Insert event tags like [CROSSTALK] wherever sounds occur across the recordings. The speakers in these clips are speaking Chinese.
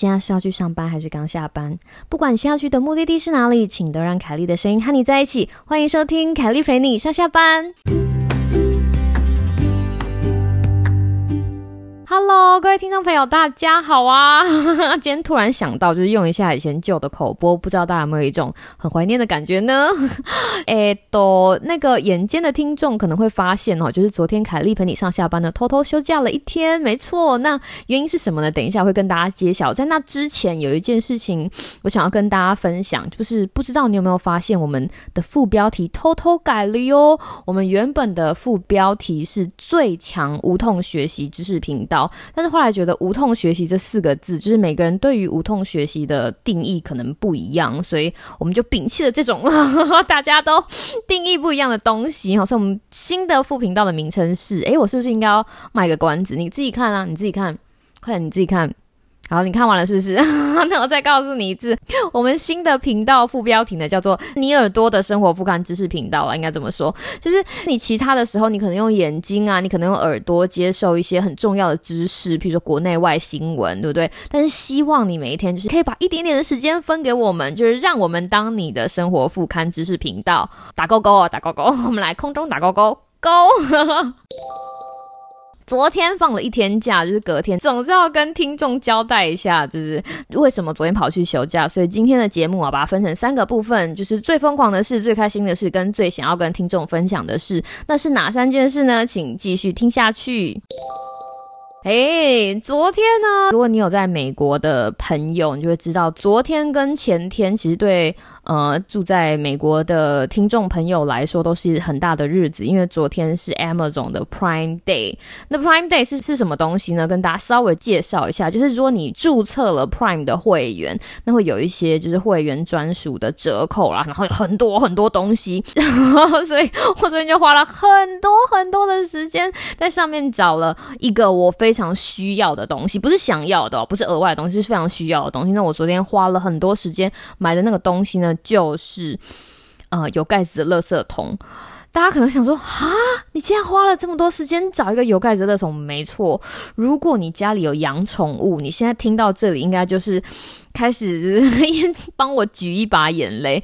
现在是要去上班还是刚下班？不管你现在要去的目的地是哪里，请都让凯莉的声音和你在一起。欢迎收听凯莉陪你上下班。Hello，各位听众朋友，大家好啊！[LAUGHS] 今天突然想到，就是用一下以前旧的口播，不知道大家有没有一种很怀念的感觉呢？[LAUGHS] 哎，都那个眼尖的听众可能会发现哦，就是昨天凯莉陪你上下班呢，偷偷休假了一天，没错。那原因是什么呢？等一下会跟大家揭晓。在那之前，有一件事情我想要跟大家分享，就是不知道你有没有发现，我们的副标题偷偷改了哟。我们原本的副标题是最强无痛学习知识频道。但是后来觉得“无痛学习”这四个字，就是每个人对于无痛学习的定义可能不一样，所以我们就摒弃了这种 [LAUGHS] 大家都定义不一样的东西。好，所以我们新的副频道的名称是：哎，我是不是应该要卖个关子？你自己看啊，你自己看，快点，你自己看。好，你看完了是不是？[LAUGHS] 那我再告诉你一次，我们新的频道副标题呢，叫做“你耳朵的生活副刊知识频道”了，应该这么说。就是你其他的时候，你可能用眼睛啊，你可能用耳朵接受一些很重要的知识，比如说国内外新闻，对不对？但是希望你每一天就是可以把一点点的时间分给我们，就是让我们当你的生活副刊知识频道，打勾勾啊，打勾勾，我们来空中打勾勾勾。昨天放了一天假，就是隔天总是要跟听众交代一下，就是为什么昨天跑去休假。所以今天的节目啊，把它分成三个部分，就是最疯狂的事、最开心的事，跟最想要跟听众分享的事。那是哪三件事呢？请继续听下去。哎，昨天呢，如果你有在美国的朋友，你就会知道，昨天跟前天其实对。呃，住在美国的听众朋友来说都是很大的日子，因为昨天是 Amazon 的 Prime Day。那 Prime Day 是是什么东西呢？跟大家稍微介绍一下，就是如果你注册了 Prime 的会员，那会有一些就是会员专属的折扣啦，然后有很多很多东西。所以我昨天就花了很多很多的时间在上面找了一个我非常需要的东西，不是想要的，不是额外的东西，是非常需要的东西。那我昨天花了很多时间买的那个东西呢？就是，呃，有盖子的垃圾桶。大家可能想说，啊，你竟然花了这么多时间找一个有盖子的垃圾桶？没错，如果你家里有养宠物，你现在听到这里，应该就是开始 [LAUGHS] 帮我举一把眼泪。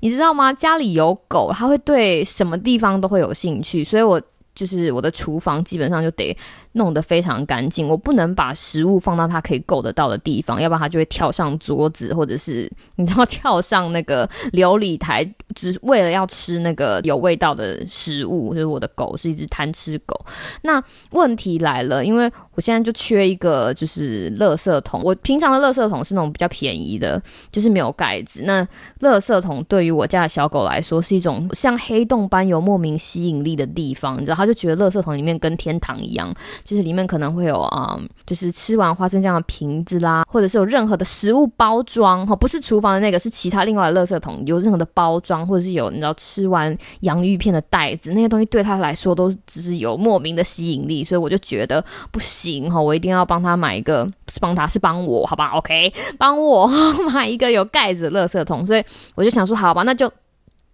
你知道吗？家里有狗，它会对什么地方都会有兴趣，所以我就是我的厨房基本上就得。弄得非常干净，我不能把食物放到它可以够得到的地方，要不然它就会跳上桌子，或者是你知道跳上那个 [LAUGHS] 琉璃台，只为了要吃那个有味道的食物。就是我的狗是一只贪吃狗。那问题来了，因为我现在就缺一个就是垃圾桶。我平常的垃圾桶是那种比较便宜的，就是没有盖子。那垃圾桶对于我家的小狗来说是一种像黑洞般有莫名吸引力的地方，你知道，它就觉得垃圾桶里面跟天堂一样。就是里面可能会有啊，就是吃完花生酱的瓶子啦，或者是有任何的食物包装哈，不是厨房的那个，是其他另外的垃圾桶，有任何的包装，或者是有你知道吃完洋芋片的袋子，那些东西对他来说都只是有莫名的吸引力，所以我就觉得不行哈，我一定要帮他买一个，是帮他是帮我，好吧？OK，帮我 [LAUGHS] 买一个有盖子的乐色桶，所以我就想说，好吧，那就。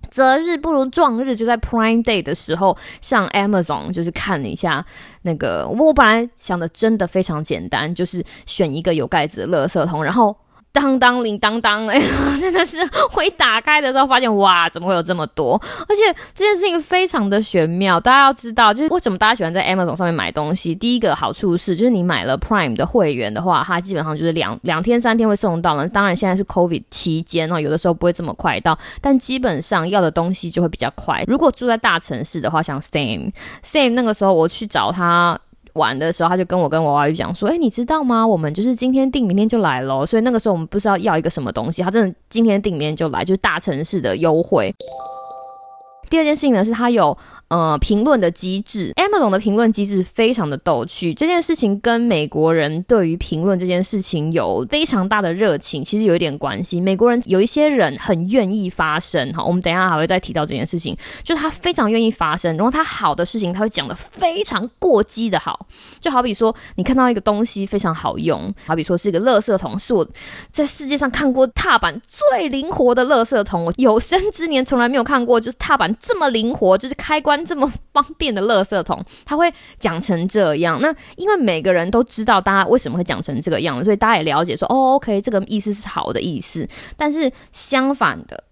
择日不如撞日，就在 Prime Day 的时候上 Amazon，就是看了一下那个。我本来想的真的非常简单，就是选一个有盖子的乐色桶，然后。当当铃当当，[LAUGHS] 哎，真的是我一打开的时候发现，哇，怎么会有这么多？而且这件事情非常的玄妙。大家要知道，就是为什么大家喜欢在 Amazon 上面买东西。第一个好处是，就是你买了 Prime 的会员的话，它基本上就是两两天三天会送到了。当然现在是 COVID 期间哦，有的时候不会这么快到，但基本上要的东西就会比较快。如果住在大城市的话，像 Sam Sam 那个时候我去找他。玩的时候，他就跟我跟娃娃鱼讲说：“哎，你知道吗？我们就是今天订，明天就来咯。所以那个时候我们不知道要一个什么东西，他真的今天订，明天就来，就是大城市的优惠。第二件事情呢，是他有。呃，评论的机制，Amazon 的评论机制非常的逗趣。这件事情跟美国人对于评论这件事情有非常大的热情，其实有一点关系。美国人有一些人很愿意发声，哈，我们等一下还会再提到这件事情。就他非常愿意发声，然后他好的事情他会讲的非常过激的好。就好比说，你看到一个东西非常好用，好比说是一个垃圾桶，是我在世界上看过踏板最灵活的垃圾桶，我有生之年从来没有看过，就是踏板这么灵活，就是开关。这么方便的垃圾桶，他会讲成这样。那因为每个人都知道大家为什么会讲成这个样，所以大家也了解说，哦，OK，这个意思是好的意思。但是相反的。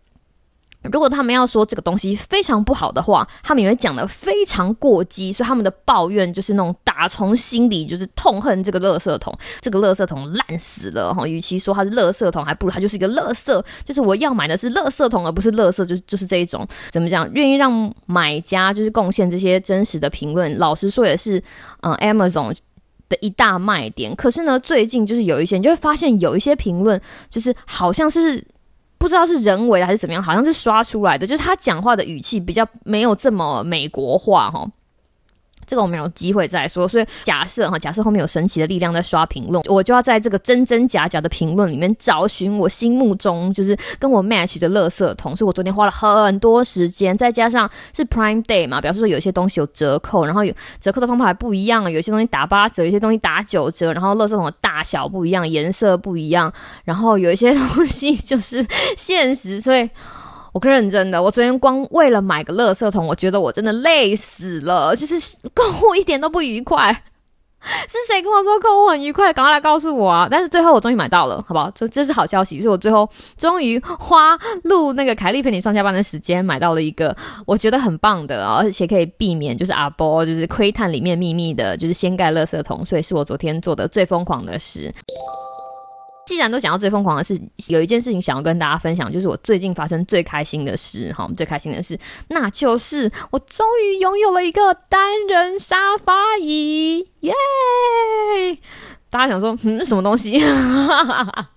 如果他们要说这个东西非常不好的话，他们也会讲的非常过激，所以他们的抱怨就是那种打从心里就是痛恨这个垃圾桶，这个垃圾桶烂死了哈。与其说它是垃圾桶，还不如它就是一个垃圾，就是我要买的是垃圾桶，而不是垃圾，就就是这一种怎么讲，愿意让买家就是贡献这些真实的评论。老实说也是，嗯，Amazon 的一大卖点。可是呢，最近就是有一些，你就会发现有一些评论就是好像是。不知道是人为的还是怎么样，好像是刷出来的，就是他讲话的语气比较没有这么美国化哈。这个我们有机会再说，所以假设哈，假设后面有神奇的力量在刷评论，我就要在这个真真假假的评论里面找寻我心目中就是跟我 match 的垃圾桶。所以我昨天花了很多时间，再加上是 Prime Day 嘛，表示说有些东西有折扣，然后有折扣的方法还不一样，有些东西打八折，有些东西打九折，然后垃圾桶的大小不一样，颜色不一样，然后有一些东西 [LAUGHS] 就是限时，所以。我可认真的，我昨天光为了买个垃圾桶，我觉得我真的累死了，就是购物一点都不愉快。[LAUGHS] 是谁跟我说购物很愉快？赶快来告诉我啊！但是最后我终于买到了，好不好？这这是好消息，是我最后终于花录那个凯莉陪你上下班的时间买到了一个我觉得很棒的，而且可以避免就是阿波就是窥探里面秘密的，就是掀盖垃圾桶，所以是我昨天做的最疯狂的事。既然都讲到最疯狂的事，有一件事情想要跟大家分享，就是我最近发生最开心的事，哈，最开心的事，那就是我终于拥有了一个单人沙发椅，耶！大家想说，嗯，什么东西？[LAUGHS]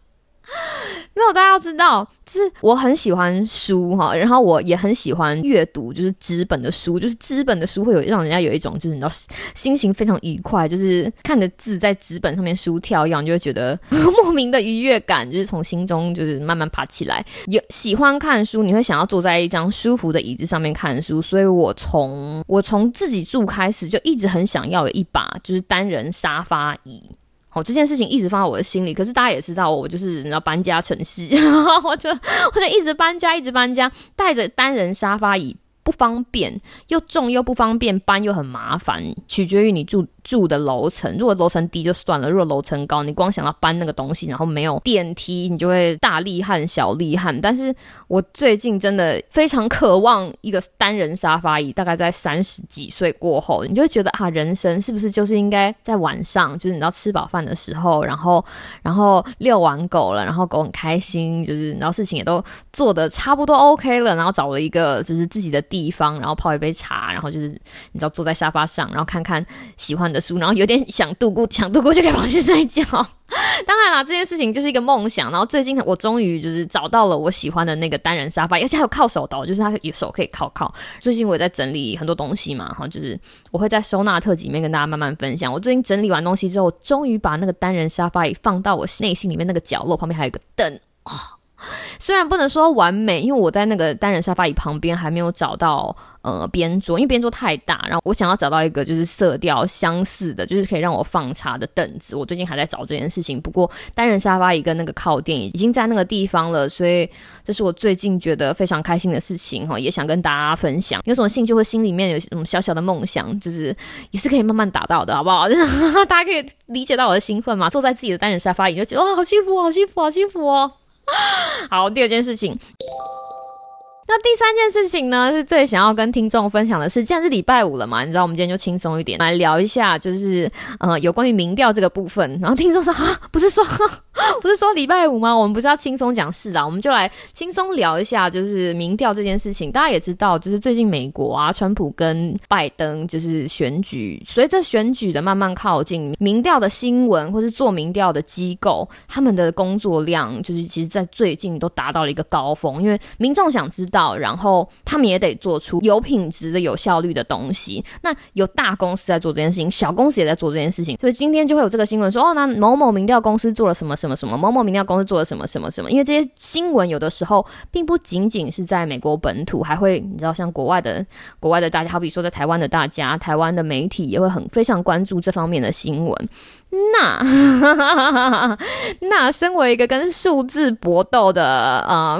没有，大家要知道，就是我很喜欢书哈，然后我也很喜欢阅读，就是纸本的书，就是纸本的书会有让人家有一种就是你知道 [LAUGHS] 心情非常愉快，就是看着字在纸本上面书跳一样，就会觉得 [LAUGHS] 莫名的愉悦感，就是从心中就是慢慢爬起来。有喜欢看书，你会想要坐在一张舒服的椅子上面看书，所以我从我从自己住开始就一直很想要有一把就是单人沙发椅。这件事情一直放在我的心里。可是大家也知道，我就是你知道搬家城市，[LAUGHS] 我就我就一直搬家，一直搬家，带着单人沙发椅。不方便，又重又不方便搬，又很麻烦，取决于你住住的楼层。如果楼层低就算了，如果楼层高，你光想要搬那个东西，然后没有电梯，你就会大厉害小厉害。但是我最近真的非常渴望一个单人沙发椅，大概在三十几岁过后，你就会觉得啊，人生是不是就是应该在晚上，就是你知道吃饱饭的时候，然后然后遛完狗了，然后狗很开心，就是然后事情也都做的差不多 OK 了，然后找了一个就是自己的地。地方，然后泡一杯茶，然后就是你知道坐在沙发上，然后看看喜欢的书，然后有点想度过，想度过就可以跑去睡觉。[LAUGHS] 当然啦，这件事情就是一个梦想。然后最近我终于就是找到了我喜欢的那个单人沙发，而且还有靠手的，就是它有手可以靠靠。最近我也在整理很多东西嘛，哈，就是我会在收纳特辑里面跟大家慢慢分享。我最近整理完东西之后，终于把那个单人沙发也放到我内心里面那个角落，旁边还有一个灯啊。[LAUGHS] 虽然不能说完美，因为我在那个单人沙发椅旁边还没有找到呃边桌，因为边桌太大，然后我想要找到一个就是色调相似的，就是可以让我放茶的凳子。我最近还在找这件事情，不过单人沙发椅跟那个靠垫已经在那个地方了，所以这是我最近觉得非常开心的事情哈，也想跟大家分享。有什么兴趣或心里面有什么小小的梦想，就是也是可以慢慢达到的，好不好？[LAUGHS] 大家可以理解到我的兴奋嘛？坐在自己的单人沙发椅就觉得哇，好幸福，好幸福，好幸福哦。[LAUGHS] 好，第二件事情。那第三件事情呢，是最想要跟听众分享的是，既然是礼拜五了嘛，你知道我们今天就轻松一点来聊一下，就是呃有关于民调这个部分。然后听众说啊，不是说 [LAUGHS] 不是说礼拜五吗？我们不是要轻松讲事啊，我们就来轻松聊一下，就是民调这件事情。大家也知道，就是最近美国啊，川普跟拜登就是选举，随着选举的慢慢靠近，民调的新闻或是做民调的机构，他们的工作量就是其实在最近都达到了一个高峰，因为民众想知道。然后他们也得做出有品质的、有效率的东西。那有大公司在做这件事情，小公司也在做这件事情，所以今天就会有这个新闻说：哦，那某某民调公司做了什么什么什么什么，某某民调公司做了什么什么什么。因为这些新闻有的时候并不仅仅是在美国本土，还会你知道，像国外的国外的大家，好比说在台湾的大家，台湾的媒体也会很非常关注这方面的新闻。那 [LAUGHS] 那身为一个跟数字搏斗的呃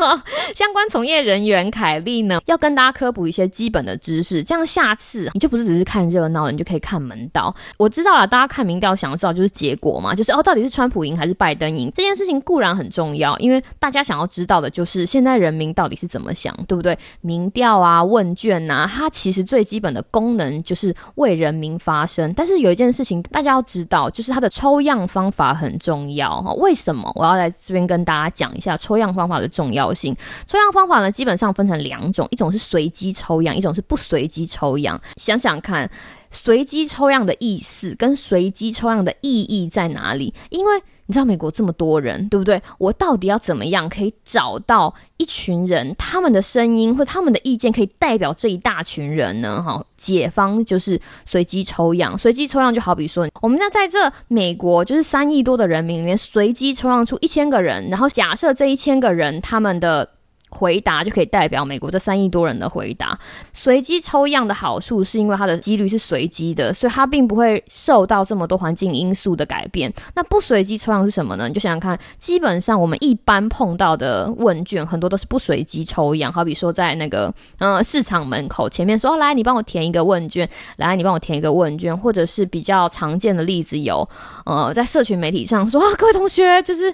[LAUGHS] 相关从业人员，凯莉呢要跟大家科普一些基本的知识，这样下次你就不是只是看热闹，你就可以看门道。我知道了，大家看民调想要知道就是结果嘛，就是哦到底是川普赢还是拜登赢？这件事情固然很重要，因为大家想要知道的就是现在人民到底是怎么想，对不对？民调啊、问卷啊，它其实最基本的功能就是为人民发声。但是有一件事情大家要知。道就是它的抽样方法很重要哈，为什么我要在这边跟大家讲一下抽样方法的重要性？抽样方法呢，基本上分成两种，一种是随机抽样，一种是不随机抽样。想想看，随机抽样的意思跟随机抽样的意义在哪里？因为你知道美国这么多人，对不对？我到底要怎么样可以找到一群人，他们的声音或他们的意见可以代表这一大群人呢？哈，解方就是随机抽样，随机抽样就好比说，我们要在这美国就是三亿多的人民里面随机抽样出一千个人，然后假设这一千个人他们的。回答就可以代表美国这三亿多人的回答。随机抽样的好处是因为它的几率是随机的，所以它并不会受到这么多环境因素的改变。那不随机抽样是什么呢？你就想想看，基本上我们一般碰到的问卷很多都是不随机抽样。好比说在那个嗯市场门口前面说来，你帮我填一个问卷，来你帮我填一个问卷，或者是比较常见的例子有呃在社群媒体上说啊各位同学就是。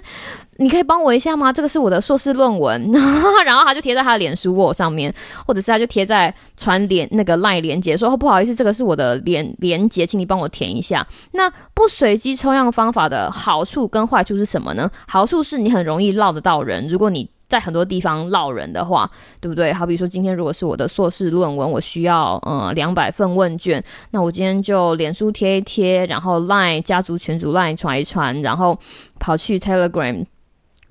你可以帮我一下吗？这个是我的硕士论文，[LAUGHS] 然后他就贴在他的脸书我上面，或者是他就贴在传连那个赖连接，说哦不好意思，这个是我的连连接，请你帮我填一下。那不随机抽样方法的好处跟坏处是什么呢？好处是你很容易捞得到人，如果你在很多地方捞人的话，对不对？好比说今天如果是我的硕士论文，我需要呃两百份问卷，那我今天就脸书贴一贴，然后 Line 家族群组 Line 传一传，然后跑去 Telegram。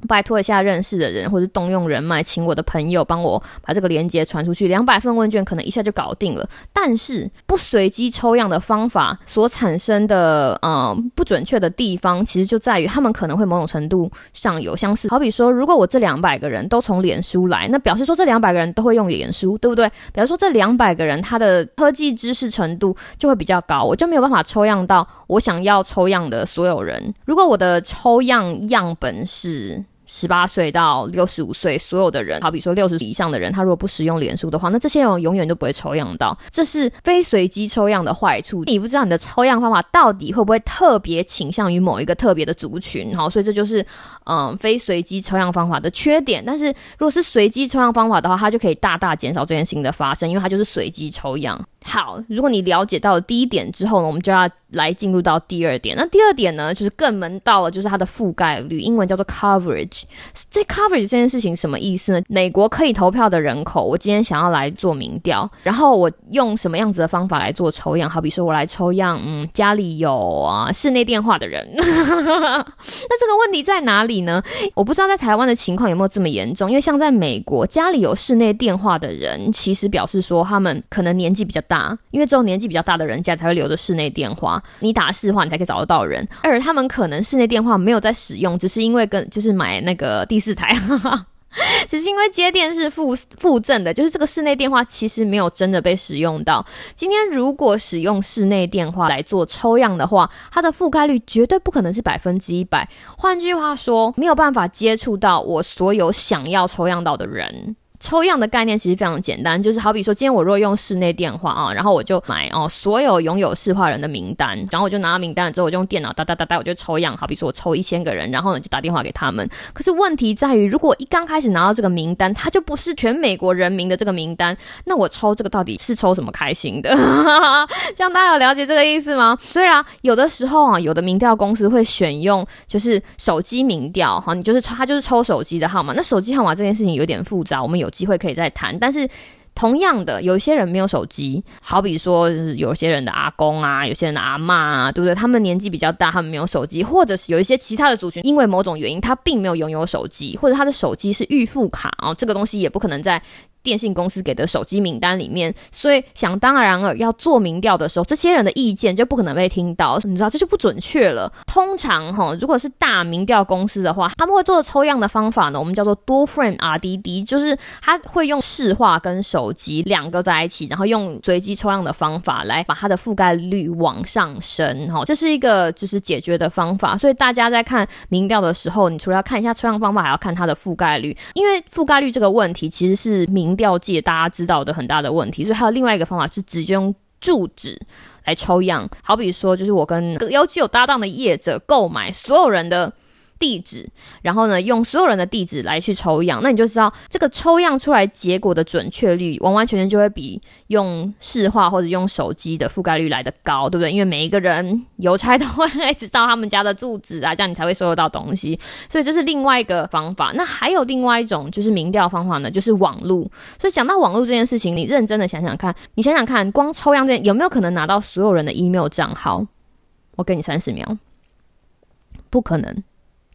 拜托一下认识的人，或者动用人脉，请我的朋友帮我把这个链接传出去。两百份问卷可能一下就搞定了，但是不随机抽样的方法所产生的呃不准确的地方，其实就在于他们可能会某种程度上有相似。好比说，如果我这两百个人都从脸书来，那表示说这两百个人都会用脸书，对不对？比如说这两百个人他的科技知识程度就会比较高，我就没有办法抽样到我想要抽样的所有人。如果我的抽样样本是十八岁到六十五岁，所有的人，好比说六十以上的人，他如果不使用脸书的话，那这些人永远都不会抽样到。这是非随机抽样的坏处。你不知道你的抽样方法到底会不会特别倾向于某一个特别的族群，好，所以这就是嗯非随机抽样方法的缺点。但是如果是随机抽样方法的话，它就可以大大减少这件事情的发生，因为它就是随机抽样。好，如果你了解到了第一点之后呢，我们就要来进入到第二点。那第二点呢，就是更门道了，就是它的覆盖率，英文叫做 coverage。这 coverage 这件事情什么意思呢？美国可以投票的人口，我今天想要来做民调，然后我用什么样子的方法来做抽样？好比说我来抽样，嗯，家里有啊室内电话的人。[LAUGHS] 那这个问题在哪里呢？我不知道在台湾的情况有没有这么严重，因为像在美国，家里有室内电话的人，其实表示说他们可能年纪比较大。因为只有年纪比较大的人家才会留着室内电话，你打市话你才可以找得到人。而他们可能室内电话没有在使用，只是因为跟就是买那个第四台，[LAUGHS] 只是因为接电是附附赠的，就是这个室内电话其实没有真的被使用到。今天如果使用室内电话来做抽样的话，它的覆盖率绝对不可能是百分之一百。换句话说，没有办法接触到我所有想要抽样到的人。抽样的概念其实非常简单，就是好比说，今天我若用室内电话啊，然后我就买哦所有拥有市话人的名单，然后我就拿到名单了之后，我就用电脑哒哒哒哒，我就抽样。好比说我抽一千个人，然后呢就打电话给他们。可是问题在于，如果一刚开始拿到这个名单，它就不是全美国人民的这个名单，那我抽这个到底是抽什么开心的？[LAUGHS] 这样大家有了解这个意思吗？虽然有的时候啊，有的民调公司会选用就是手机民调，哈，你就是抽，他就是抽手机的号码。那手机号码这件事情有点复杂，我们有。机会可以再谈，但是同样的，有些人没有手机，好比说有些人的阿公啊，有些人的阿妈啊，对不对？他们年纪比较大，他们没有手机，或者是有一些其他的族群，因为某种原因他并没有拥有手机，或者他的手机是预付卡哦，这个东西也不可能在。电信公司给的手机名单里面，所以想当然了，要做民调的时候，这些人的意见就不可能被听到，你知道这就不准确了。通常哈，如果是大民调公司的话，他们会做的抽样的方法呢，我们叫做多 frame RDD，就是他会用视化跟手机两个在一起，然后用随机抽样的方法来把它的覆盖率往上升。哈，这是一个就是解决的方法。所以大家在看民调的时候，你除了要看一下抽样方法，还要看它的覆盖率，因为覆盖率这个问题其实是民调界大家知道的很大的问题，所以还有另外一个方法，是直接用住址来抽样。好比说，就是我跟尤其有搭档的业者购买所有人的。地址，然后呢，用所有人的地址来去抽样，那你就知道这个抽样出来结果的准确率，完完全全就会比用视化或者用手机的覆盖率来的高，对不对？因为每一个人邮差都会知道他们家的住址啊，这样你才会收得到东西。[LAUGHS] 所以这是另外一个方法。那还有另外一种就是民调方法呢，就是网路。所以讲到网络这件事情，你认真的想想看，你想想看，光抽样这有没有可能拿到所有人的 email 账号？我给你三十秒，不可能。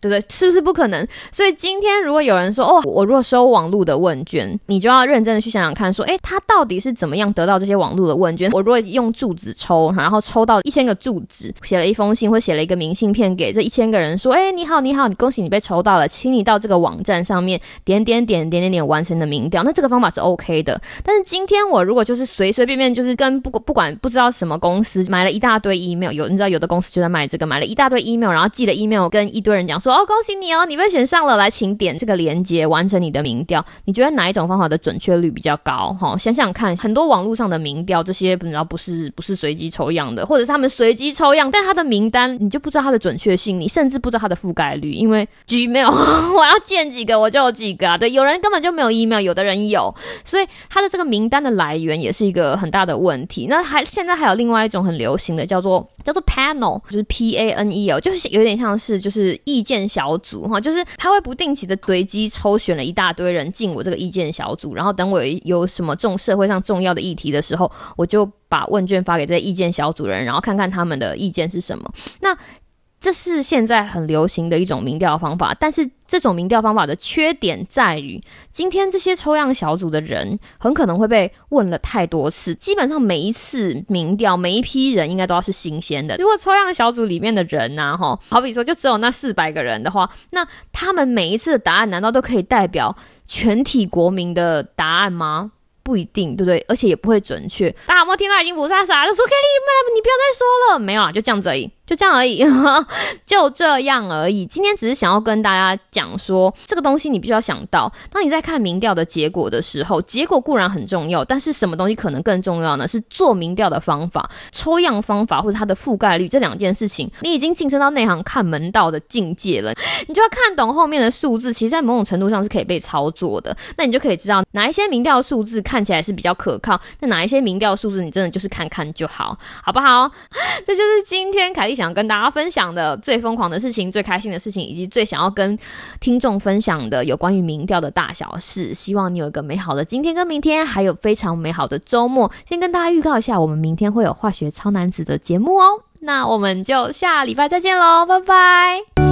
对不对？是不是不可能？所以今天如果有人说哦，我如果收网络的问卷，你就要认真的去想想看，说诶，他到底是怎么样得到这些网络的问卷？我如果用柱子抽，然后抽到一千个柱子，写了一封信或写了一个明信片给这一千个人，说诶，你好，你好，恭喜你被抽到了，请你到这个网站上面点点点点点点完成的民调。那这个方法是 OK 的。但是今天我如果就是随随便便就是跟不不管不知道什么公司买了一大堆 email，有你知道有的公司就在卖这个，买了一大堆 email，然后寄了 email 跟一堆人讲说。哦，恭喜你哦，你被选上了，来，请点这个链接完成你的民调。你觉得哪一种方法的准确率比较高？哈，想想看，很多网络上的民调，这些不知道不是不是随机抽样的，或者是他们随机抽样，但他的名单你就不知道它的准确性，你甚至不知道它的覆盖率，因为 Gmail 我要建几个我就有几个啊。对，有人根本就没有 email，有的人有，所以他的这个名单的来源也是一个很大的问题。那还现在还有另外一种很流行的叫做叫做 panel，就是 P A N E L，就是有点像是就是意见小。组哈，就是他会不定期的随机抽选了一大堆人进我这个意见小组，然后等我有什么重社会上重要的议题的时候，我就把问卷发给这些意见小组人，然后看看他们的意见是什么。那这是现在很流行的一种民调方法，但是这种民调方法的缺点在于，今天这些抽样小组的人很可能会被问了太多次，基本上每一次民调每一批人应该都要是新鲜的。如果抽样小组里面的人呐，哈，好比说就只有那四百个人的话，那他们每一次的答案难道都可以代表全体国民的答案吗？不一定，对不对？而且也不会准确。大家有没有听到已经不傻傻就说 Kelly，你不要再说了，没有啊，就这样子而已。就这样而已，就这样而已。今天只是想要跟大家讲说，这个东西你必须要想到，当你在看民调的结果的时候，结果固然很重要，但是什么东西可能更重要呢？是做民调的方法、抽样方法或者它的覆盖率这两件事情，你已经晋升到内行看门道的境界了。你就要看懂后面的数字，其实在某种程度上是可以被操作的。那你就可以知道哪一些民调数字看起来是比较可靠，那哪一些民调数字你真的就是看看就好，好不好？这就是今天凯莉。想跟大家分享的最疯狂的事情、最开心的事情，以及最想要跟听众分享的有关于民调的大小事。希望你有一个美好的今天跟明天，还有非常美好的周末。先跟大家预告一下，我们明天会有化学超男子的节目哦。那我们就下礼拜再见喽，拜拜。